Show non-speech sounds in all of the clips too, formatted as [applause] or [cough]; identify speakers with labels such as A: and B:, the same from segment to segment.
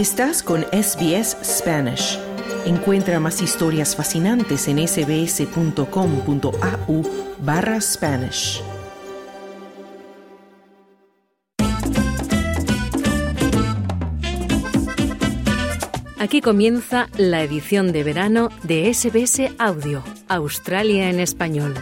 A: Estás con SBS Spanish. Encuentra más historias fascinantes en sbs.com.au barra Spanish.
B: Aquí comienza la edición de verano de SBS Audio, Australia en español.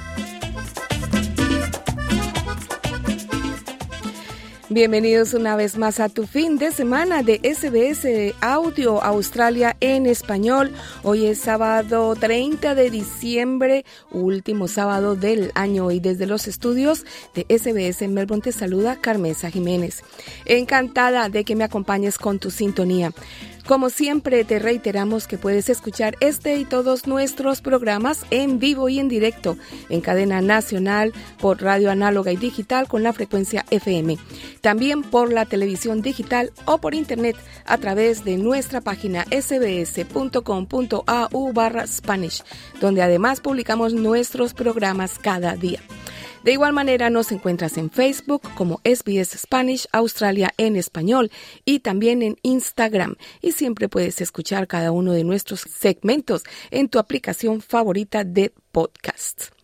C: Bienvenidos una vez más a tu fin de semana de SBS Audio Australia en español. Hoy es sábado 30 de diciembre, último sábado del año y desde los estudios de SBS Melbourne te saluda Carmesa Jiménez. Encantada de que me acompañes con tu sintonía. Como siempre, te reiteramos que puedes escuchar este y todos nuestros programas en vivo y en directo en cadena nacional por radio análoga y digital con la frecuencia FM. También por la televisión digital o por internet a través de nuestra página sbs.com.au barra Spanish, donde además publicamos nuestros programas cada día. De igual manera nos encuentras en Facebook como SBS Spanish Australia en español y también en Instagram y siempre puedes escuchar cada uno de nuestros segmentos en tu aplicación favorita de podcast.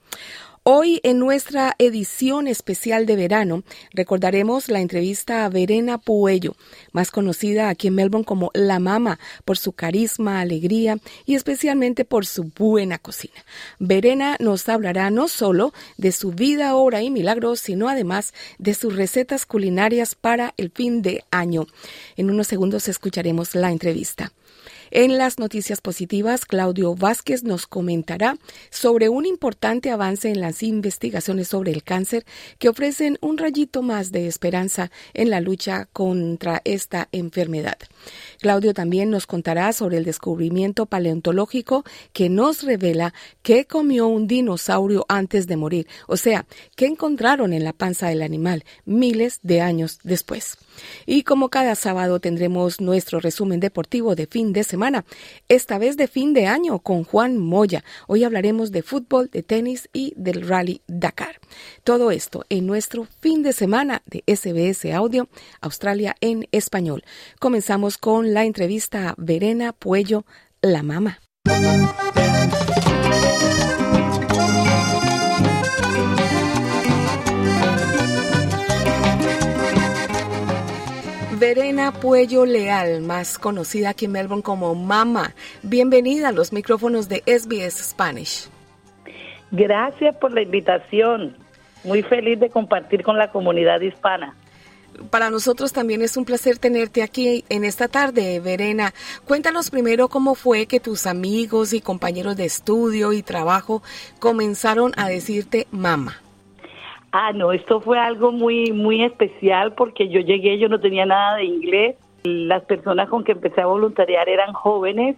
C: Hoy en nuestra edición especial de verano recordaremos la entrevista a Verena Puello, más conocida aquí en Melbourne como La Mama, por su carisma, alegría y especialmente por su buena cocina. Verena nos hablará no solo de su vida, obra y milagros, sino además de sus recetas culinarias para el fin de año. En unos segundos escucharemos la entrevista. En las noticias positivas, Claudio Vázquez nos comentará sobre un importante avance en las investigaciones sobre el cáncer que ofrecen un rayito más de esperanza en la lucha contra esta enfermedad. Claudio también nos contará sobre el descubrimiento paleontológico que nos revela qué comió un dinosaurio antes de morir, o sea, qué encontraron en la panza del animal miles de años después. Y como cada sábado tendremos nuestro resumen deportivo de fin de semana, esta vez de fin de año con Juan Moya. Hoy hablaremos de fútbol, de tenis y del Rally Dakar. Todo esto en nuestro fin de semana de SBS Audio Australia en español. Comenzamos con la entrevista a Verena Puello, la mamá. Verena Puello Leal, más conocida aquí en Melbourne como Mama. Bienvenida a los micrófonos de SBS Spanish.
D: Gracias por la invitación. Muy feliz de compartir con la comunidad hispana.
C: Para nosotros también es un placer tenerte aquí en esta tarde, Verena. Cuéntanos primero cómo fue que tus amigos y compañeros de estudio y trabajo comenzaron a decirte mamá.
D: Ah, no, esto fue algo muy, muy especial porque yo llegué, yo no tenía nada de inglés. Las personas con que empecé a voluntariar eran jóvenes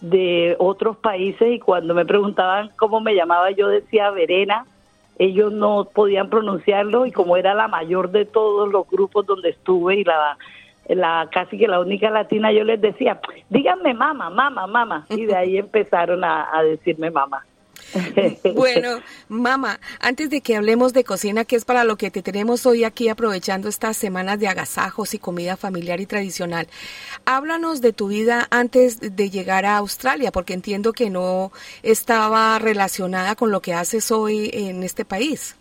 D: de otros países y cuando me preguntaban cómo me llamaba yo decía Verena, ellos no podían pronunciarlo y como era la mayor de todos los grupos donde estuve y la, la casi que la única latina yo les decía, díganme mamá, mamá, mamá y de ahí [laughs] empezaron a, a decirme mamá. [laughs]
C: Bueno, mamá, antes de que hablemos de cocina, que es para lo que te tenemos hoy aquí aprovechando estas semanas de agasajos y comida familiar y tradicional, háblanos de tu vida antes de llegar a Australia, porque entiendo que no estaba relacionada con lo que haces hoy en este país.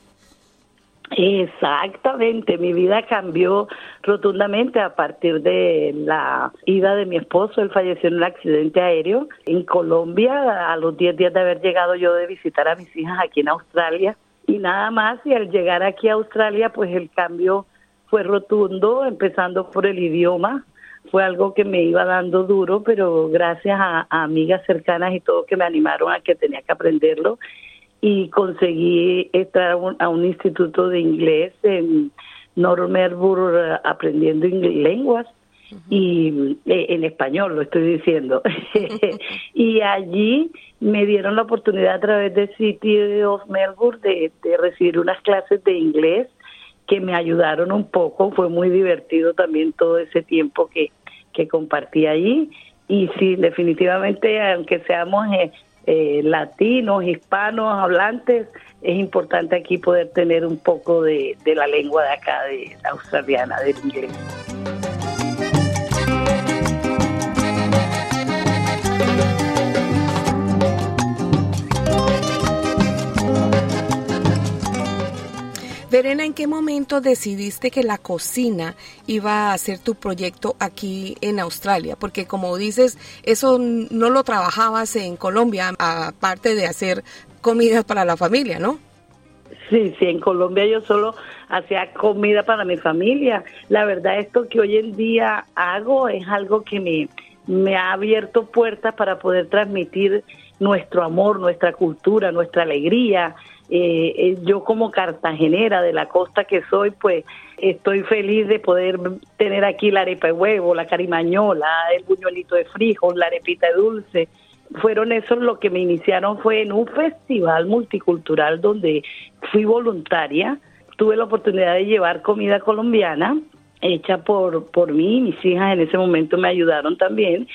D: Exactamente, mi vida cambió rotundamente a partir de la ida de mi esposo, él falleció en un accidente aéreo en Colombia, a los 10 días de haber llegado yo de visitar a mis hijas aquí en Australia. Y nada más y al llegar aquí a Australia pues el cambio fue rotundo, empezando por el idioma, fue algo que me iba dando duro, pero gracias a, a amigas cercanas y todo que me animaron a que tenía que aprenderlo y conseguí entrar a un instituto de inglés en North Melbourne aprendiendo lenguas y eh, en español lo estoy diciendo. [laughs] Y allí me dieron la oportunidad a través de City of Melbourne de, de recibir unas clases de inglés que me ayudaron un poco. Fue muy divertido también todo ese tiempo que que compartí allí. Y sí definitivamente aunque seamos eh, latinos, hispanos, hablantes, es importante aquí poder tener un poco de, de la lengua de acá, de la australiana, del inglés.
C: Verena, ¿en qué momento decidiste que la cocina iba a ser tu proyecto aquí en Australia? Porque como dices, eso no lo trabajabas en Colombia, aparte de hacer comidas para la familia, ¿no?
D: Sí, sí, en Colombia yo solo hacía comida para mi familia. La verdad, esto que hoy en día hago es algo que me, me ha abierto puertas para poder transmitir nuestro amor, nuestra cultura, nuestra alegría. Eh, eh, yo como cartagenera de la costa que soy, pues estoy feliz de poder tener aquí la arepa de huevo, la carimañola, el buñuelito de frijol, la arepita de dulce fueron esos lo que me iniciaron fue en un festival multicultural donde fui voluntaria, tuve la oportunidad de llevar comida colombiana hecha por, por mí, mis hijas en ese momento me ayudaron también.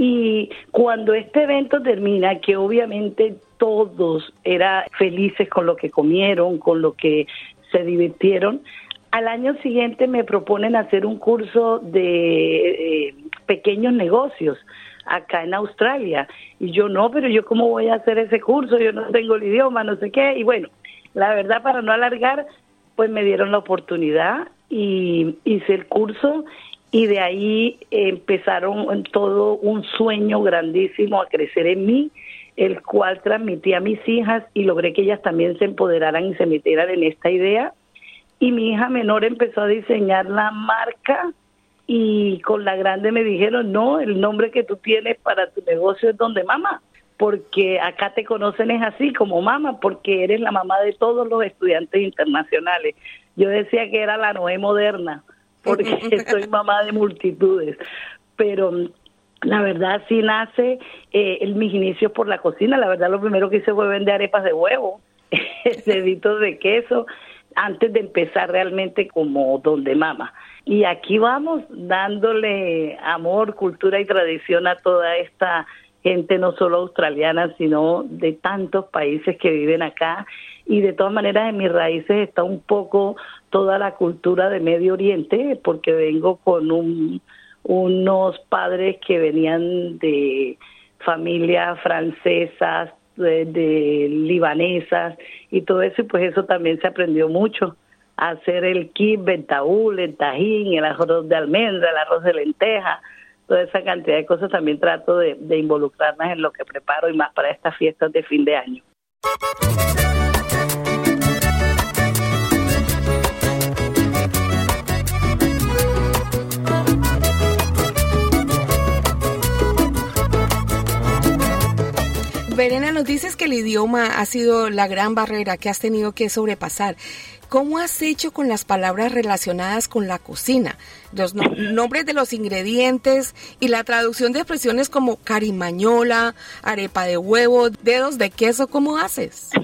D: Y cuando este evento termina, que obviamente todos eran felices con lo que comieron, con lo que se divirtieron, al año siguiente me proponen hacer un curso de eh, pequeños negocios acá en Australia. Y yo no, pero yo cómo voy a hacer ese curso, yo no tengo el idioma, no sé qué. Y bueno, la verdad para no alargar, pues me dieron la oportunidad y hice el curso y de ahí empezaron todo un sueño grandísimo a crecer en mí, el cual transmití a mis hijas y logré que ellas también se empoderaran y se metieran en esta idea. Y mi hija menor empezó a diseñar la marca y con la grande me dijeron, no, el nombre que tú tienes para tu negocio es donde mamá, porque acá te conocen es así como mamá, porque eres la mamá de todos los estudiantes internacionales. Yo decía que era la Noé moderna, [laughs] porque [laughs] soy mamá de multitudes, pero la verdad sí nace eh, el, mis inicios por la cocina, la verdad lo primero que hice fue vender arepas de huevo, [laughs] deditos de queso, antes de empezar realmente como donde mama. Y aquí vamos dándole amor, cultura y tradición a toda esta gente, no solo australiana, sino de tantos países que viven acá. Y de todas maneras, en mis raíces está un poco toda la cultura de Medio Oriente, porque vengo con un, unos padres que venían de familias francesas, de, libanesas y todo eso, y pues eso también se aprendió mucho hacer el kit, el taúl, el tajín, el arroz de almendra, el arroz de lenteja, toda esa cantidad de cosas también trato de, de involucrarnos en lo que preparo y más para estas fiestas de fin de año.
C: Verena, nos dices que el idioma ha sido la gran barrera que has tenido que sobrepasar. ¿Cómo has hecho con las palabras relacionadas con la cocina? Los [laughs] nombres de los ingredientes y la traducción de expresiones como carimañola, arepa de huevo, dedos de queso, ¿cómo haces? [laughs]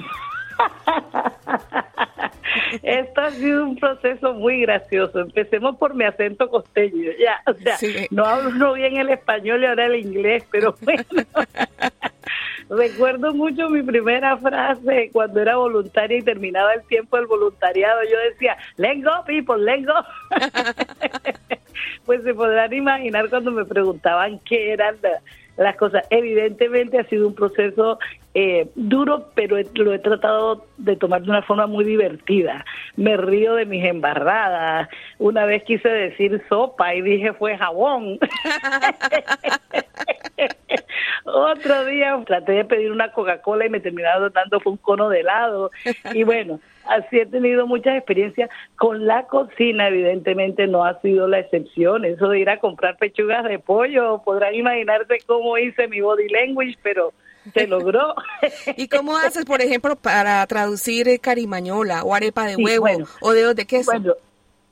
D: Esto ha sido un proceso muy gracioso. Empecemos por mi acento costeño, ya. O sea, no hablo bien el español y ahora el inglés, pero [laughs] bueno. Recuerdo mucho mi primera frase cuando era voluntaria y terminaba el tiempo del voluntariado. Yo decía, let's go, people, let's go. [laughs] pues se podrán imaginar cuando me preguntaban qué eran las cosas. Evidentemente ha sido un proceso eh, duro, pero lo he tratado de tomar de una forma muy divertida. Me río de mis embarradas. Una vez quise decir sopa y dije fue jabón. [laughs] Otro día traté de pedir una Coca-Cola y me terminaron dando un cono de helado. Y bueno, así he tenido muchas experiencias. Con la cocina, evidentemente, no ha sido la excepción. Eso de ir a comprar pechugas de pollo, podrán imaginarse cómo hice mi body language, pero se logró. [laughs]
C: ¿Y cómo haces, por ejemplo, para traducir carimañola o arepa de huevo o dedos de queso?
D: Bueno,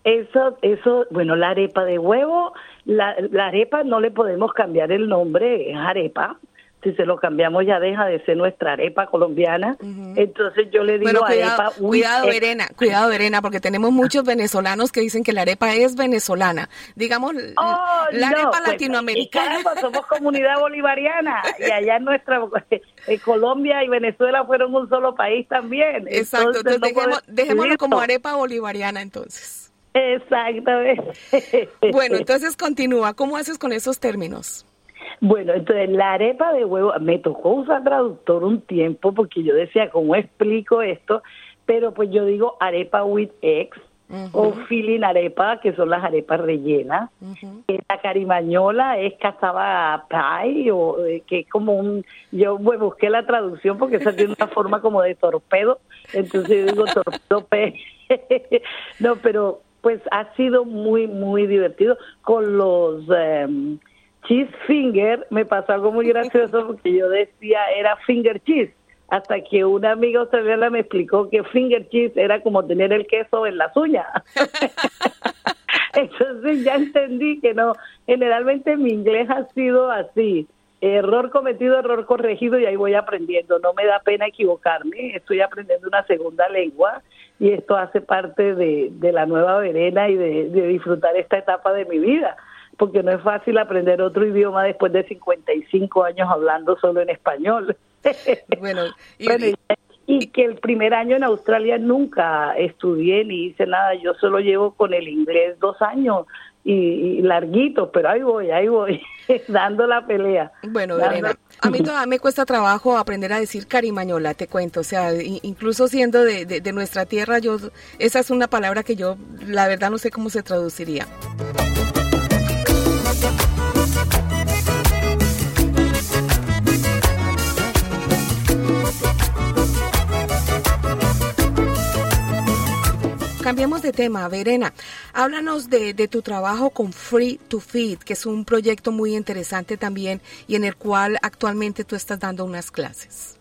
D: eso, eso, bueno, la arepa de huevo, la, la arepa no le podemos cambiar el nombre, es arepa, si se lo cambiamos ya deja de ser nuestra arepa colombiana. Entonces yo le digo
C: cuidado,
D: arepa.
C: cuidado, Verena, cuidado, Verena, porque tenemos muchos venezolanos que dicen que la arepa es venezolana. Digamos,
D: oh,
C: la arepa pues, latinoamericana.
D: Y somos comunidad bolivariana y allá en nuestra [laughs] en Colombia y Venezuela fueron un solo país también.
C: Exacto, entonces, dejémoslo como arepa bolivariana entonces.
D: Exactamente.
C: Bueno, entonces continúa. ¿Cómo haces con esos términos?
D: Bueno, entonces la arepa de huevo, me tocó usar traductor un tiempo porque yo decía, ¿cómo explico esto? pero pues yo digo arepa with eggs o filling arepa, que son las arepas rellenas. La carimañola es cazaba pie, o eh, que es como un... Yo busqué la traducción porque esa tiene una forma como de torpedo, entonces yo digo torpedo pez. [laughs] no, pero pues ha sido muy, muy divertido. Con los um, cheese finger me pasó algo muy gracioso [laughs] porque yo decía era finger cheese hasta que una amiga australiana me explicó que finger cheese era como tener el queso en las uñas. [laughs] Entonces ya entendí que no, generalmente mi inglés ha sido así, error cometido, error corregido y ahí voy aprendiendo. No me da pena equivocarme, estoy aprendiendo una segunda lengua y esto hace parte de, de la nueva verena y de, de disfrutar esta etapa de mi vida porque no es fácil aprender otro idioma después de 55 años hablando solo en español. [laughs] Bueno, y, que el primer año en Australia nunca estudié ni hice nada, yo solo llevo con el inglés dos años y, larguito, pero ahí voy, ahí voy, [laughs] dando la pelea.
C: Bueno, Verena, a mí todavía me cuesta trabajo aprender a decir carimañola, te cuento, o sea, incluso siendo de, de nuestra tierra, yo esa es una palabra que yo, la verdad, no sé cómo se traduciría. Cambiemos de tema, Verena. Háblanos de, tu trabajo con Free to Feed, que es un proyecto muy interesante también y en el cual actualmente tú estás dando unas clases.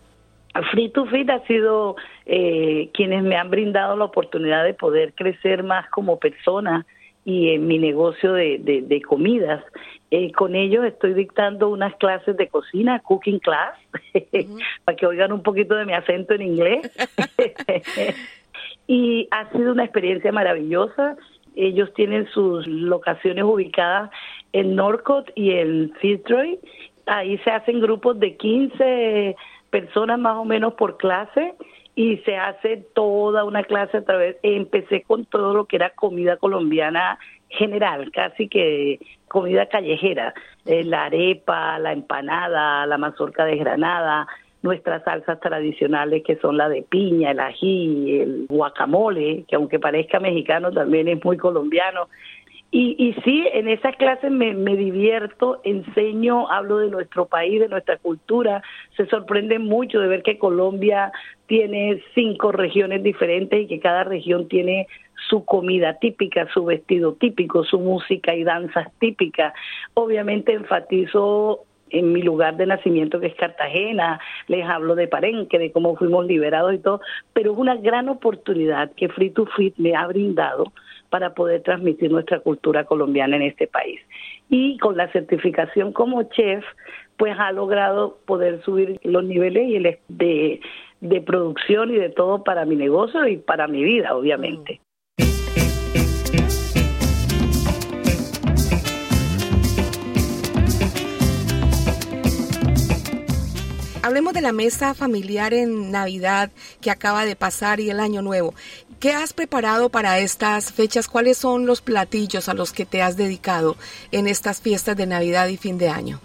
D: Free to Feed ha sido eh, quienes me han brindado la oportunidad de poder crecer más como persona y en mi negocio de, comidas. Eh, con ellos estoy dictando unas clases de cocina, cooking class, [laughs] para que oigan un poquito de mi acento en inglés. [laughs] y ha sido una experiencia maravillosa. Ellos tienen sus locaciones ubicadas en Norcott y en Fitzroy. Ahí se hacen grupos de 15 personas más o menos por clase y se hace toda una clase a través. Empecé con todo lo que era comida colombiana general, casi que comida callejera, eh, la arepa, la empanada, la mazorca de granada, nuestras salsas tradicionales que son la de piña, el ají, el guacamole, que aunque parezca mexicano también es muy colombiano. Y, y sí, en esas clases me, me divierto, enseño, hablo de nuestro país, de nuestra cultura. Se sorprende mucho de ver que Colombia tiene cinco regiones diferentes y que cada región tiene su comida típica, su vestido típico, su música y danzas típicas. Obviamente enfatizo en mi lugar de nacimiento que es Cartagena, les hablo de Parenque, de cómo fuimos liberados y todo, pero es una gran oportunidad que Free to Fit me ha brindado para poder transmitir nuestra cultura colombiana en este país. Y con la certificación como chef, pues ha logrado poder subir los niveles y el de, de producción y de todo para mi negocio y para mi vida, obviamente.
C: Hablemos de la mesa familiar en Navidad que acaba de pasar y el Año Nuevo. ¿Qué has preparado para estas fechas? ¿Cuáles son los platillos a los que te has dedicado en estas fiestas de Navidad y fin de año?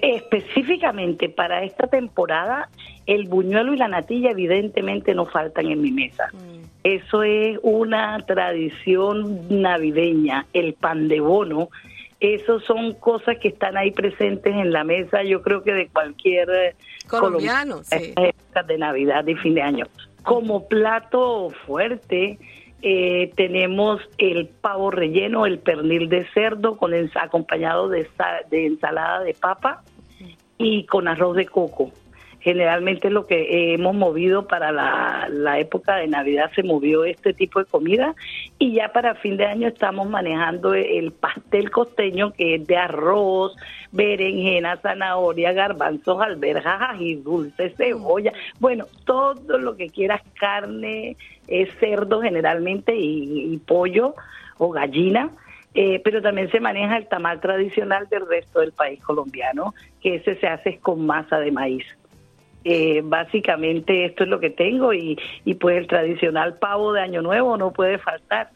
D: Específicamente para esta temporada, el buñuelo y la natilla evidentemente no faltan en mi mesa. Mm. Eso es una tradición navideña, el pan de bono esos son cosas que están ahí presentes en la mesa, yo creo que de cualquier
C: eh, colombiano, sí.
D: de Navidad y fin de año. Como plato fuerte eh, tenemos el pavo relleno, el pernil de cerdo con acompañado de, de ensalada de papa y con arroz de coco generalmente lo que hemos movido para la, época de Navidad se movió este tipo de comida y ya para fin de año estamos manejando el pastel costeño que es de arroz, berenjena, zanahoria, garbanzos, alberjas y dulce, cebolla, bueno, todo lo que quieras, carne, es cerdo generalmente y, pollo o gallina. Eh, pero también se maneja el tamal tradicional del resto del país colombiano, que ese se hace con masa de maíz. Eh, básicamente esto es lo que tengo y, y pues el tradicional pavo de Año Nuevo no puede faltar.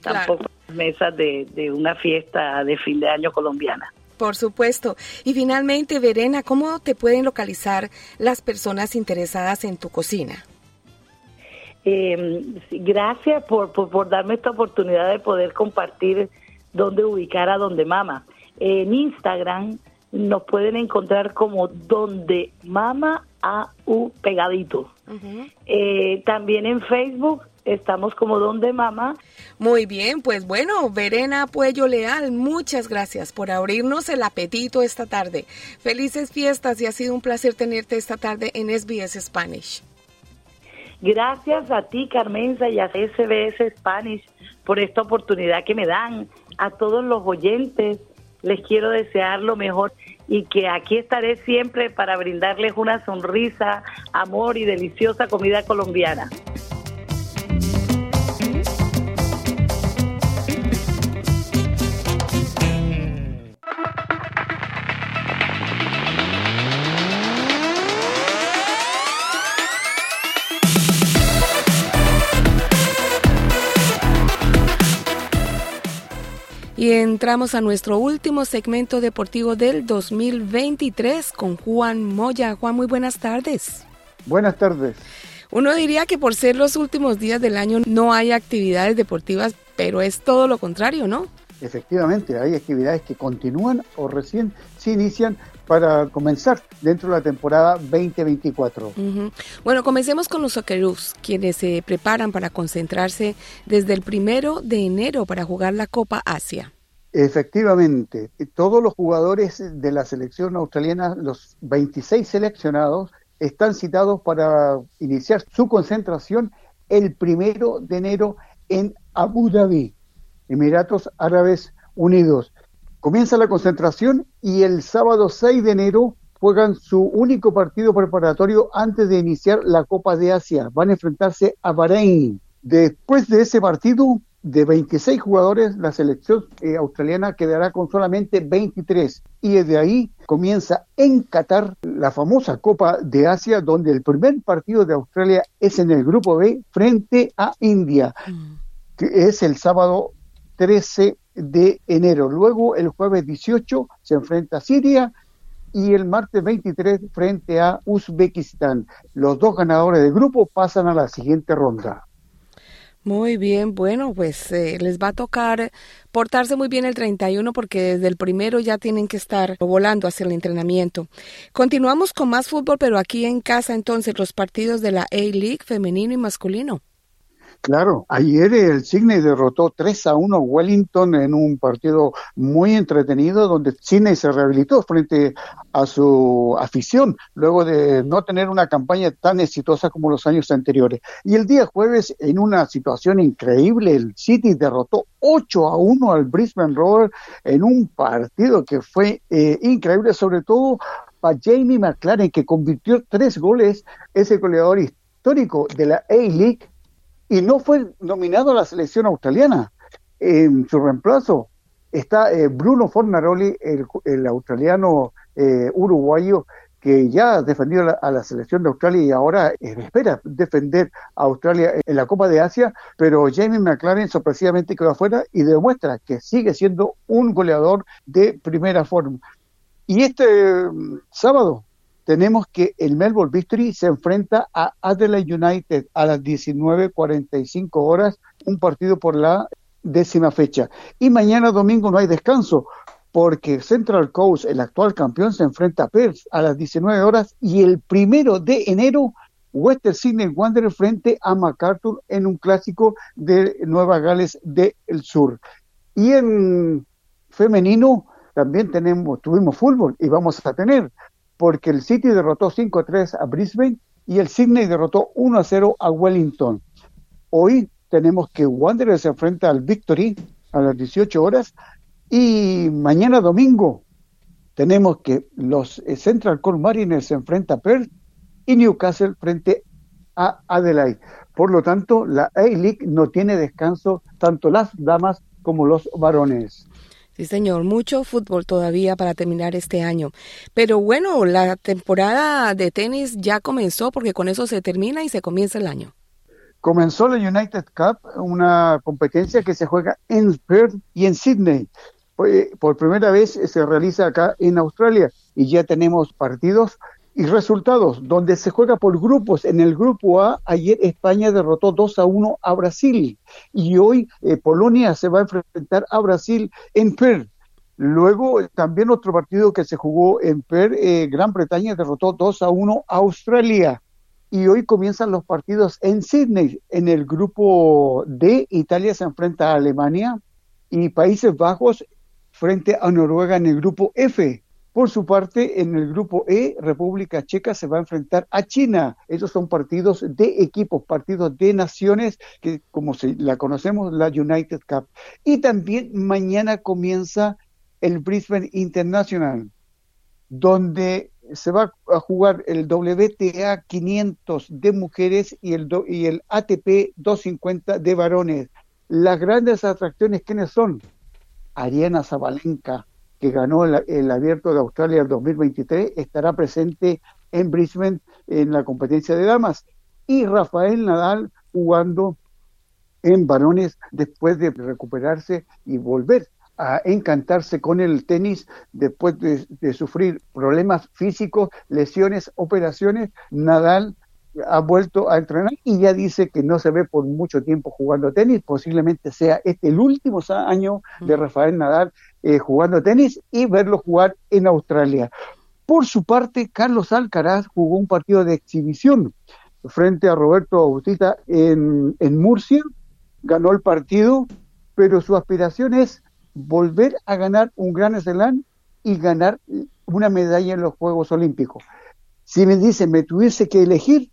D: Tampoco en mesas de, de una fiesta de fin de año colombiana.
C: Por supuesto. Y finalmente, Verena, ¿cómo te pueden localizar las personas interesadas en tu cocina?
D: Eh, gracias por, por, darme esta oportunidad de poder compartir dónde ubicar a Donde Mama. En Instagram nos pueden encontrar como Donde Mama AU pegadito. Eh, también en Facebook estamos como Donde Mama.
C: Muy bien, pues bueno, Verena Puello Leal, muchas gracias por abrirnos el apetito esta tarde. Felices fiestas y ha sido un placer tenerte esta tarde en SBS Spanish.
D: Gracias a ti, Carmenza, y a SBS Spanish por esta oportunidad que me dan. A todos los oyentes les quiero desear lo mejor y que aquí estaré siempre para brindarles una sonrisa, amor y deliciosa comida colombiana.
C: Y entramos a nuestro último segmento deportivo del 2023 con Juan Moya. Juan, muy buenas tardes.
E: Buenas tardes.
C: Uno diría que por ser los últimos días del año no hay actividades deportivas, pero es todo lo contrario, ¿no?
E: Efectivamente, hay actividades que continúan o recién se inician para comenzar dentro de la temporada 2024.
C: Bueno, comencemos con los Socceroos, quienes se preparan para concentrarse desde el primero de enero para jugar la Copa Asia.
E: Efectivamente, todos los jugadores de la selección australiana, los 26 seleccionados, están citados para iniciar su concentración el primero de enero en Abu Dhabi, Emiratos Árabes Unidos. Comienza la concentración y el sábado 6 de enero juegan su único partido preparatorio antes de iniciar la Copa de Asia. Van a enfrentarse a Bahrein. Después de ese partido, de 26 jugadores, la selección eh, australiana quedará con solamente 23. Y desde ahí comienza en Qatar la famosa Copa de Asia, donde el primer partido de Australia es en el grupo B frente a India, mm. que es el sábado 13 de enero. Luego, el jueves 18, se enfrenta a Siria y el martes 23 frente a Uzbekistán. Los dos ganadores del grupo pasan a la siguiente ronda.
C: Muy bien, bueno, pues eh, les va a tocar portarse muy bien el 31 porque desde el primero ya tienen que estar volando hacia el entrenamiento. Continuamos con más fútbol, pero aquí en casa entonces los partidos de la A-League femenino y masculino.
E: Claro, ayer el Sydney derrotó 3 a 1 a Wellington en un partido muy entretenido donde Sydney se rehabilitó frente a su afición luego de no tener una campaña tan exitosa como los años anteriores. Y el día jueves, en una situación increíble, el City derrotó 8 a 1 al Brisbane Roar en un partido que fue eh, increíble, sobre todo para Jamie McLaren, que convirtió tres goles, ese goleador histórico de la A-League y no fue nominado a la selección australiana. En su reemplazo está eh, Bruno Fornaroli, el, australiano eh, uruguayo, que ya ha defendido a la selección de Australia y ahora eh, espera defender a Australia en la Copa de Asia, pero Jamie McLaren sorpresivamente quedó afuera y demuestra que sigue siendo un goleador de primera forma. Y este mm, sábado tenemos que el Melbourne Victory se enfrenta a Adelaide United a las 19.45 horas, un partido por la décima fecha. Y mañana domingo no hay descanso, porque Central Coast, el actual campeón, se enfrenta a Perth a las 19 horas y el primero de enero Western Sydney Wanderers frente a MacArthur en un clásico de Nueva Gales del Sur. Y en femenino también tenemos, tuvimos fútbol y vamos a tener porque el City derrotó 5-3 a Brisbane y el Sydney derrotó 1-0 a Wellington. Hoy tenemos que Wanderers se enfrenta al Victory a las 18 horas y mañana domingo tenemos que los eh, Central Coast Mariners se enfrenta a Perth y Newcastle frente a Adelaide. Por lo tanto, la A-League no tiene descanso tanto las damas como los varones.
C: Sí, señor, mucho fútbol todavía para terminar este año. Pero bueno, la temporada de tenis ya comenzó porque con eso se termina y se comienza el año.
E: Comenzó la United Cup, una competencia que se juega en Perth y en Sydney. Por primera vez se realiza acá en Australia y ya tenemos partidos Y resultados, donde se juega por grupos. En el grupo A, ayer España derrotó 2 a 1 a Brasil. Y hoy eh, Polonia se va a enfrentar a Brasil en Perth. Luego, también otro partido que se jugó en Perth, eh, Gran Bretaña derrotó 2 a 1 a Australia. Y hoy comienzan los partidos en Sydney. En el grupo D, Italia se enfrenta a Alemania y Países Bajos frente a Noruega en el grupo F. Por su parte, en el grupo E, República Checa se va a enfrentar a China. Esos son partidos de equipos, partidos de naciones, que como se, la conocemos, la United Cup. Y también mañana comienza el Brisbane International, donde se va a jugar el WTA 500 de mujeres y el, y el ATP 250 de varones. Las grandes atracciones, ¿quiénes son? Ariana Zabalenka, que ganó el, Abierto de Australia el 2023, estará presente en Brisbane en la competencia de damas. Y Rafael Nadal jugando en varones después de recuperarse y volver a encantarse con el tenis después de, sufrir problemas físicos, lesiones, operaciones. Nadal ha vuelto a entrenar y ya dice que no se ve por mucho tiempo jugando tenis, posiblemente sea este el último año de Rafael Nadal eh, jugando tenis y verlo jugar en Australia. Por su parte, Carlos Alcaraz jugó un partido de exhibición frente a Roberto Bautista en, en Murcia, ganó el partido, pero su aspiración es volver a ganar un gran slam y ganar una medalla en los Juegos Olímpicos. Si me dice, me tuviese que elegir,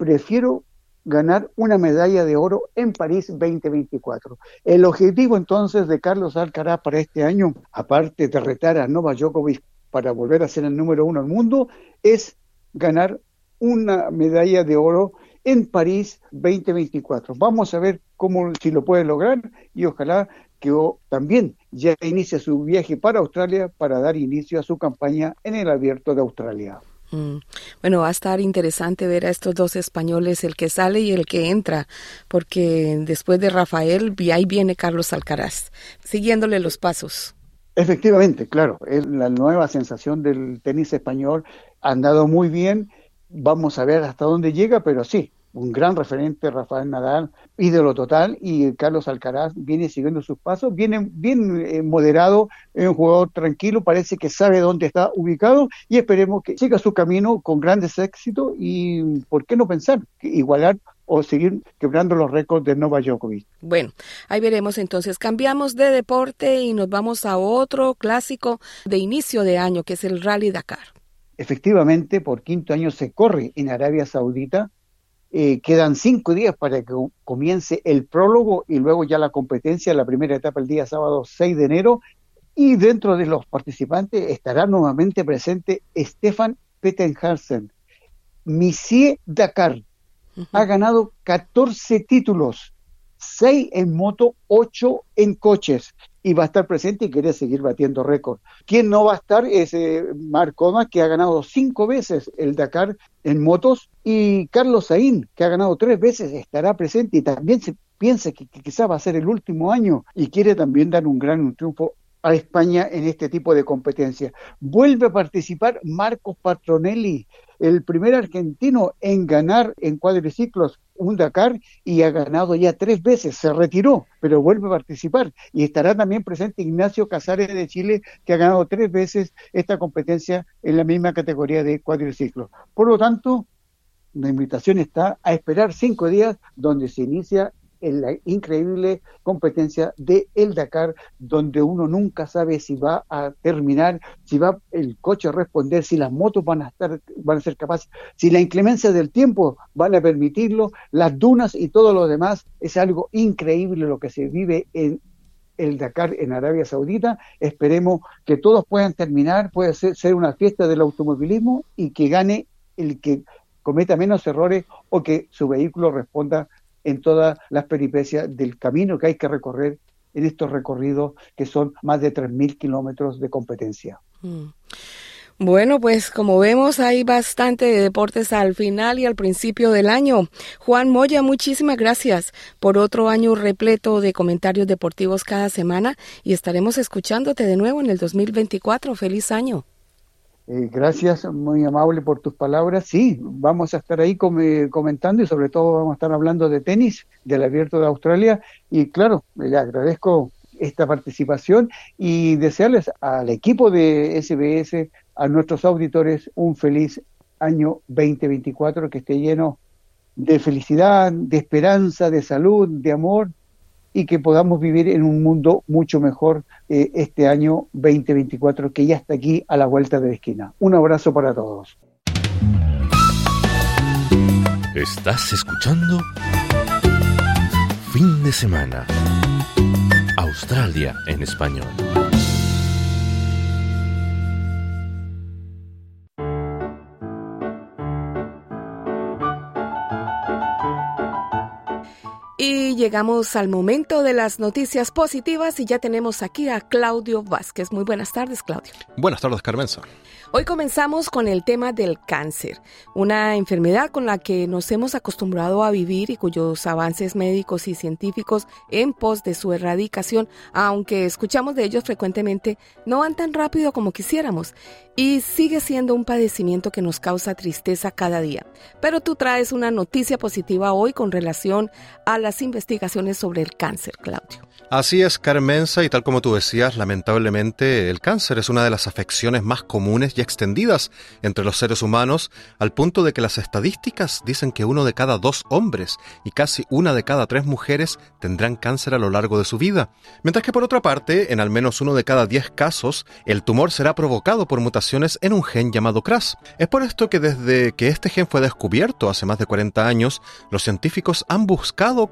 E: prefiero ganar una medalla de oro en París 2024. El objetivo entonces de Carlos Alcaraz para este año, aparte de retar a Nova Djokovic para volver a ser el número uno del mundo, es ganar una medalla de oro en París 2024. Vamos a ver cómo si lo puede lograr y ojalá que también ya inicie su viaje para Australia para dar inicio a su campaña en el Abierto de Australia.
C: Mm. Bueno, va a estar interesante ver a estos dos españoles, el que sale y el que entra, porque después de Rafael, ahí viene Carlos Alcaraz, siguiéndole los pasos.
E: Efectivamente, claro, es la nueva sensación del tenis español, ha andado muy bien, vamos a ver hasta dónde llega, pero sí, un gran referente, Rafael Nadal, ídolo total, y Carlos Alcaraz viene siguiendo sus pasos, viene bien eh, moderado, es un jugador tranquilo, parece que sabe dónde está ubicado, y esperemos que siga su camino con grandes éxitos, y por qué no pensar, igualar o seguir quebrando los récords de Nova Djokovic.
C: Bueno, ahí veremos entonces. Cambiamos de deporte y nos vamos a otro clásico de inicio de año, que es el Rally Dakar.
E: Efectivamente, por quinto año se corre en Arabia Saudita eh, quedan cinco días para que comience el prólogo y luego ya la competencia, la primera etapa el día sábado 6 de enero. Y dentro de los participantes estará nuevamente presente Stefan Pettenharsen. Monsieur Dakar ha ganado 14 títulos, 6 en moto, 8 en coches y va a estar presente y quiere seguir batiendo récord. ¿Quién no va a estar? Es eh, Marc que ha ganado cinco veces el Dakar en motos, y Carlos Saín, que ha ganado tres veces, estará presente y también se piensa que, que quizá va a ser el último año y quiere también dar un gran triunfo a España en este tipo de competencia. Vuelve a participar Marcos Patronelli, el primer argentino en ganar en cuadriciclos un Dakar y ha ganado ya tres veces, se retiró, pero vuelve a participar. Y estará también presente Ignacio Casares de Chile, que ha ganado tres veces esta competencia en la misma categoría de cuadriciclos. Por lo tanto, la invitación está a esperar cinco días donde se inicia en la increíble competencia de el Dakar, donde uno nunca sabe si va a terminar, si va el coche a responder, si las motos van a estar, van a ser capaces, si la inclemencia del tiempo van a permitirlo, las dunas y todo lo demás, es algo increíble lo que se vive en el Dakar en Arabia Saudita. Esperemos que todos puedan terminar, puede ser, ser una fiesta del automovilismo y que gane el que cometa menos errores o que su vehículo responda en todas las peripecias del camino que hay que recorrer en estos recorridos que son más de 3.000 kilómetros de competencia. Mm.
C: Bueno, pues como vemos hay bastante de deportes al final y al principio del año. Juan Moya, muchísimas gracias por otro año repleto de comentarios deportivos cada semana y estaremos escuchándote de nuevo en el 2024. Feliz año.
E: Eh, gracias, muy amable por tus palabras. Sí, vamos a estar ahí comentando y sobre todo vamos a estar hablando de tenis, del abierto de Australia. Y claro, le agradezco esta participación y desearles al equipo de SBS, a nuestros auditores, un feliz año 2024 que esté lleno de felicidad, de esperanza, de salud, de amor y que podamos vivir en un mundo mucho mejor eh, este año 2024 que ya está aquí a la vuelta de la esquina. Un abrazo para todos.
F: Estás escuchando Fin de semana. Australia en español.
C: Llegamos al momento de las noticias positivas y ya tenemos aquí a Claudio Vázquez. Muy buenas tardes, Claudio.
G: Buenas tardes, Carmenza.
C: Hoy comenzamos con el tema del cáncer, una enfermedad con la que nos hemos acostumbrado a vivir y cuyos avances médicos y científicos en pos de su erradicación, aunque escuchamos de ellos frecuentemente, no van tan rápido como quisiéramos y sigue siendo un padecimiento que nos causa tristeza cada día. Pero tú traes una noticia positiva hoy con relación a las investigaciones sobre el cáncer, Claudio.
G: Así es, Carmenza, y tal como tú decías, lamentablemente el cáncer es una de las afecciones más comunes y extendidas entre los seres humanos, al punto de que las estadísticas dicen que uno de cada dos hombres y casi una de cada tres mujeres tendrán cáncer a lo largo de su vida. Mientras que por otra parte, en al menos uno de cada diez casos, el tumor será provocado por mutaciones en un gen llamado CRAS. Es por esto que desde que este gen fue descubierto hace más de 40 años, los científicos han buscado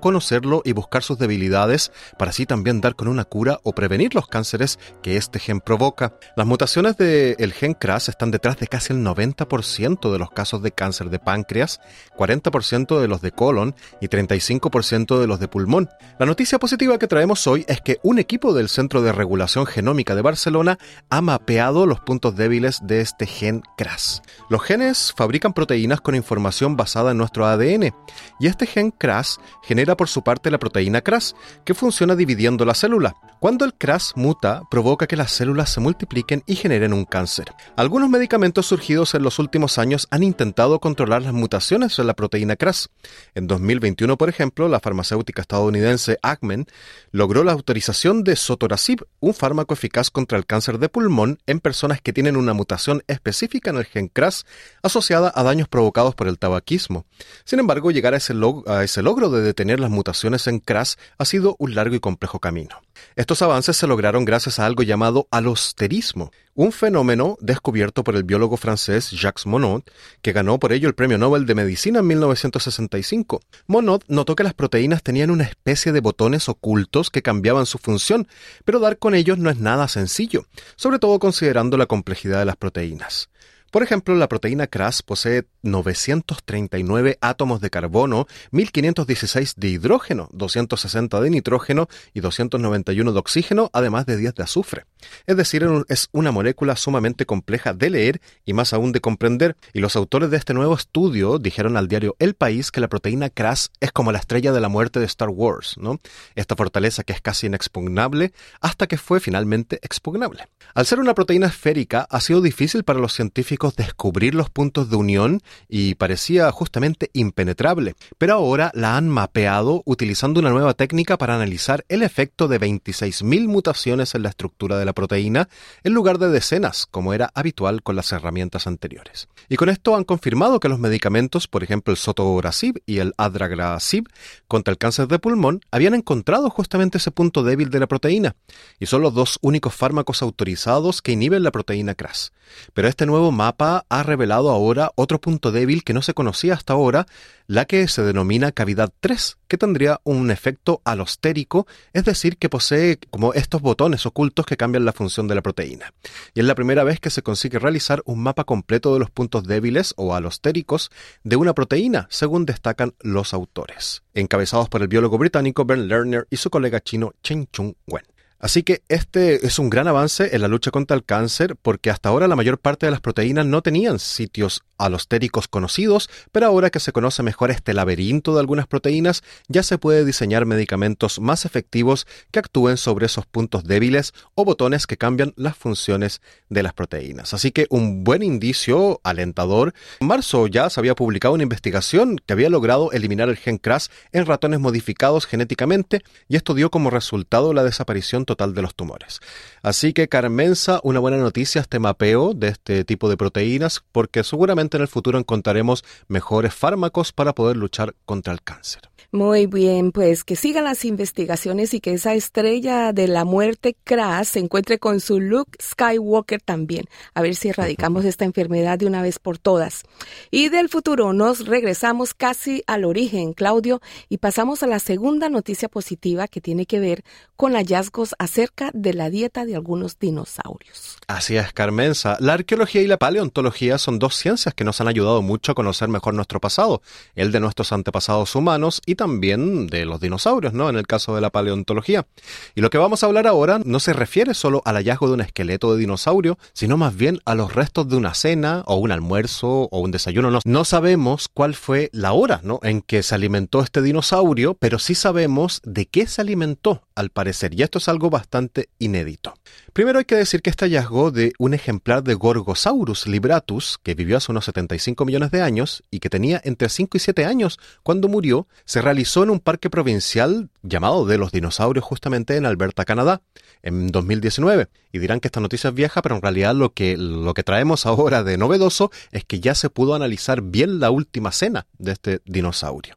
G: y buscar sus debilidades para así también dar con una cura o prevenir los cánceres que este gen provoca. Las mutaciones del gen CRAS están detrás de casi el 90% de los casos de cáncer de páncreas, 40% de los de colon y 35% de los de pulmón. La noticia positiva que traemos hoy es que un equipo del Centro de Regulación Genómica de Barcelona ha mapeado los puntos débiles de este gen CRAS. Los genes fabrican proteínas con información basada en nuestro ADN y este gen CRAS genera por su parte la proteína CRAS, que funciona dividiendo la célula. Cuando el CRAS muta, provoca que las células se multipliquen y generen un cáncer. Algunos medicamentos surgidos en los últimos años han intentado controlar las mutaciones en la proteína CRAS. En 2021, por ejemplo, la farmacéutica estadounidense Acmen logró la autorización de sotorasib, un fármaco eficaz contra el cáncer de pulmón en personas que tienen una mutación específica en el gen CRAS asociada a daños provocados por el tabaquismo. Sin embargo, llegar a ese, a ese logro de detener las mutaciones en CRAS ha sido un largo y complejo camino. Estos avances se lograron gracias a algo llamado alosterismo, un fenómeno descubierto por el biólogo francés Jacques Monod, que ganó por ello el Premio Nobel de Medicina en 1965. Monod notó que las proteínas tenían una especie de botones ocultos que cambiaban su función, pero dar con ellos no es nada sencillo, sobre todo considerando la complejidad de las proteínas. Por ejemplo, la proteína CRAS posee 939 átomos de carbono, 1516 de hidrógeno, 260 de nitrógeno y 291 de oxígeno, además de 10 de azufre. Es decir, es una molécula sumamente compleja de leer y más aún de comprender, y los autores de este nuevo estudio dijeron al diario El País que la proteína CRAS es como la estrella de la muerte de Star Wars, ¿no? Esta fortaleza que es casi inexpugnable hasta que fue finalmente expugnable. Al ser una proteína esférica, ha sido difícil para los científicos descubrir los puntos de unión y parecía justamente impenetrable, pero ahora la han mapeado utilizando una nueva técnica para analizar el efecto de 26.000 mutaciones en la estructura de la proteína en lugar de decenas, como era habitual con las herramientas anteriores. Y con esto han confirmado que los medicamentos, por ejemplo el sotorasib y el adragrasib, contra el cáncer de pulmón, habían encontrado justamente ese punto débil de la proteína, y son los dos únicos fármacos autorizados que inhiben la proteína CRAS. Pero este nuevo mapa ha revelado ahora otro punto débil que no se conocía hasta ahora, la que se denomina cavidad 3, que tendría un efecto alostérico, es decir, que posee como estos botones ocultos que cambian la función de la proteína. Y es la primera vez que se consigue realizar un mapa completo de los puntos débiles o alostéricos de una proteína, según destacan los autores, encabezados por el biólogo británico Ben Lerner y su colega chino Chen Chung Wen. Así que este es un gran avance en la lucha contra el cáncer porque hasta ahora la mayor parte de las proteínas no tenían sitios alostéricos conocidos, pero ahora que se conoce mejor este laberinto de algunas proteínas, ya se puede diseñar medicamentos más efectivos que actúen sobre esos puntos débiles o botones que cambian las funciones de las proteínas. Así que un buen indicio alentador. En marzo ya se había publicado una investigación que había logrado eliminar el gen CRAS en ratones modificados genéticamente y esto dio como resultado la desaparición total de los tumores. Así que Carmenza, una buena noticia este mapeo de este tipo de proteínas porque seguramente en el futuro encontraremos mejores fármacos para poder luchar contra el cáncer.
C: Muy bien, pues que sigan las investigaciones y que esa estrella de la muerte Crash se encuentre con su Luke Skywalker también. A ver si [laughs] erradicamos esta enfermedad de una vez por todas. Y del futuro nos regresamos casi al origen, Claudio, y pasamos a la segunda noticia positiva que tiene que ver con hallazgos acerca de la dieta de algunos dinosaurios.
G: Así es, Carmenza. La arqueología y la paleontología son dos ciencias que nos han ayudado mucho a conocer mejor nuestro pasado, el de nuestros antepasados humanos y también de los dinosaurios, ¿no? En el caso de la paleontología. Y lo que vamos a hablar ahora no se refiere solo al hallazgo de un esqueleto de dinosaurio, sino más bien a los restos de una cena o un almuerzo o un desayuno. No, no sabemos cuál fue la hora. En que se alimentó este dinosaurio, pero sí sabemos de qué se alimentó, al parecer. Y esto es algo bastante inédito. Primero hay que decir que este hallazgo de un ejemplar de Gorgosaurus libratus, que vivió hace unos 75 millones de años y que tenía entre 5 y 7 años cuando murió, se realizó en un parque provincial llamado de los dinosaurios justamente en Alberta, Canadá, en 2019. Y dirán que esta noticia es vieja, pero en realidad lo que, lo que traemos ahora de novedoso es que ya se pudo analizar bien la última cena de este dinosaurio.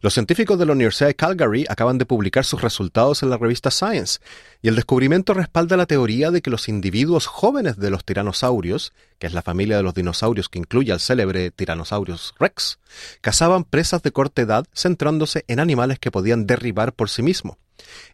G: Los científicos de la Universidad de Calgary acaban de publicar sus resultados en la revista Science, y el descubrimiento respalda la teoría de que los individuos jóvenes de los tiranosaurios, que es la familia de los dinosaurios que incluye al célebre Tyrannosaurus rex, cazaban presas de corta edad centrándose en animales que podían derribar por sí mismos.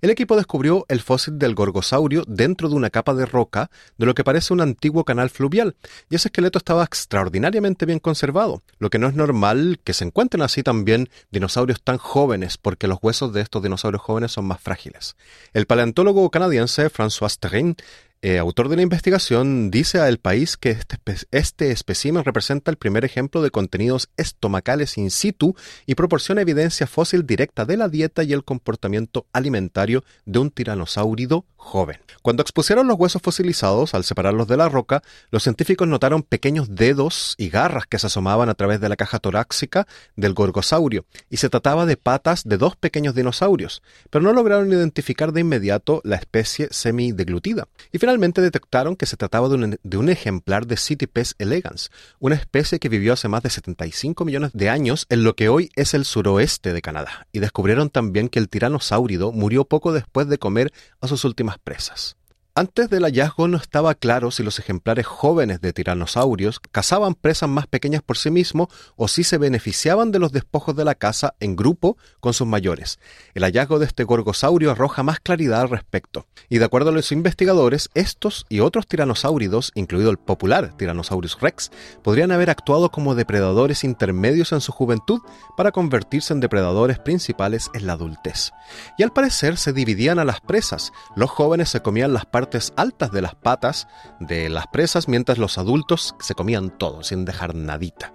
G: El equipo descubrió el fósil del gorgosaurio dentro de una capa de roca de lo que parece un antiguo canal fluvial, y ese esqueleto estaba extraordinariamente bien conservado, lo que no es normal que se encuentren así también dinosaurios tan jóvenes, porque los huesos de estos dinosaurios jóvenes son más frágiles. El paleontólogo canadiense François Terrin eh, autor de la investigación, dice a El País que este, este espécimen representa el primer ejemplo de contenidos estomacales in situ y proporciona evidencia fósil directa de la dieta y el comportamiento alimentario de un tiranosáurido joven. Cuando expusieron los huesos fosilizados al separarlos de la roca, los científicos notaron pequeños dedos y garras que se asomaban a través de la caja torácica del gorgosaurio, y se trataba de patas de dos pequeños dinosaurios, pero no lograron identificar de inmediato la especie semideglutida. Y finalmente detectaron que se trataba de un, ejemplar de Citypes elegans, una especie que vivió hace más de 75 millones de años en lo que hoy es el suroeste de Canadá, y descubrieron también que el tiranosáurido murió poco después de comer a sus últimas presas. Antes del hallazgo no estaba claro si los ejemplares jóvenes de tiranosaurios cazaban presas más pequeñas por sí mismos o si se beneficiaban de los despojos de la caza en grupo con sus mayores. El hallazgo de este gorgosaurio arroja más claridad al respecto. Y de acuerdo a los investigadores, estos y otros tiranosáuridos, incluido el popular Tyrannosaurus rex, podrían haber actuado como depredadores intermedios en su juventud para convertirse en depredadores principales en la adultez. Y al parecer se dividían a las presas. Los jóvenes se comían las partes altas de las patas de las presas, mientras los adultos se comían todo, sin dejar nadita.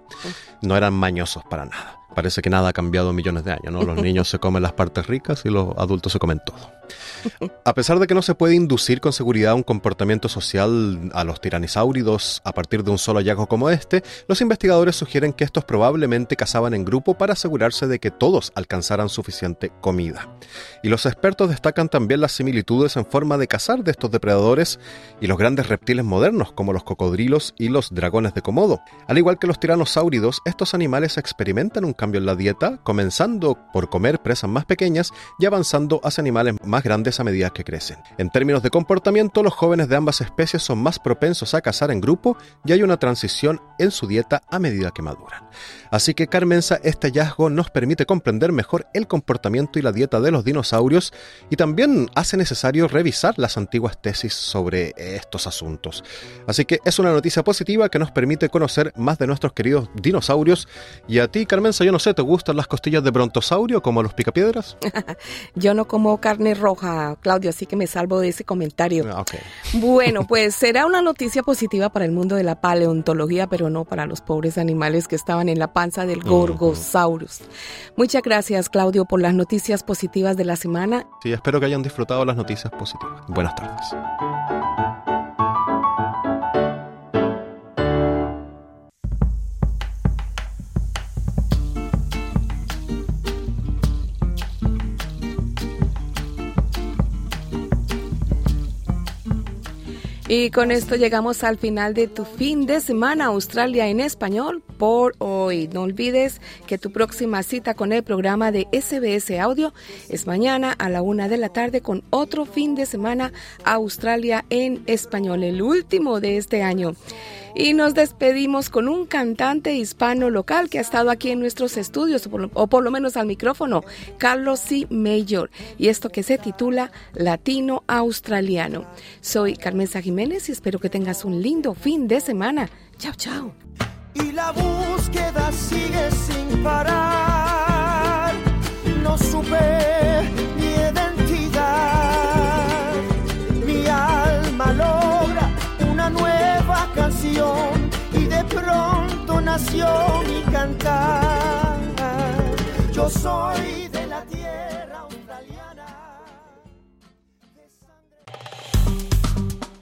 G: No eran mañosos para nada. Parece que nada ha cambiado en millones de años, ¿no? Los niños se comen las partes ricas y los adultos se comen todo. [laughs] A pesar de que no se puede inducir con seguridad un comportamiento social a los tiranisáuridos a partir de un solo hallazgo como este, los investigadores sugieren que estos probablemente cazaban en grupo para asegurarse de que todos alcanzaran suficiente comida. Y los expertos destacan también las similitudes en forma de cazar de estos depredadores y los grandes reptiles modernos como los cocodrilos y los dragones de Komodo. Al igual que los tiranosáuridos, estos animales experimentan un cambio en la dieta, comenzando por comer presas más pequeñas y avanzando hacia animales más grandes a medida que crecen. En términos de comportamiento, los jóvenes de ambas especies son más propensos a cazar en grupo y hay una transición en su dieta a medida que maduran. Así que Carmenza, este hallazgo nos permite comprender mejor el comportamiento y la dieta de los dinosaurios y también hace necesario revisar las antiguas tesis sobre estos asuntos. Así que es una noticia positiva que nos permite conocer más de nuestros queridos dinosaurios. Y a ti, Carmenza, yo no sé, ¿te gustan las costillas de brontosaurio como los picapiedras? [laughs]
C: yo no como carne roja, Claudio, así que me salvo de ese comentario.
G: Ah.
C: Bueno, [laughs] pues será una noticia positiva para el mundo de la paleontología, pero no para los pobres animales que estaban en la panza del Gorgosaurus. Muchas gracias, Claudio, por las noticias positivas de la semana.
G: Sí, espero que hayan disfrutado las noticias positivas. Buenas tardes.
C: Y con esto llegamos al final de tu fin de semana Australia en español por hoy. No olvides que tu próxima cita con el programa de SBS Audio es mañana a la una de la tarde con otro fin de semana Australia en español, el último de este año. Y nos despedimos con un cantante hispano local que ha estado aquí en nuestros estudios, o por, lo menos al micrófono, Carlos C. Mayor, y esto que se titula Latino Australiano. Soy Carmenza Jiménez y espero que tengas un lindo fin de semana. Chao, chao.
H: Y la búsqueda sigue sin parar. No supe mi identidad. Mi alma logra una nueva canción y de pronto nació mi cantar. Yo soy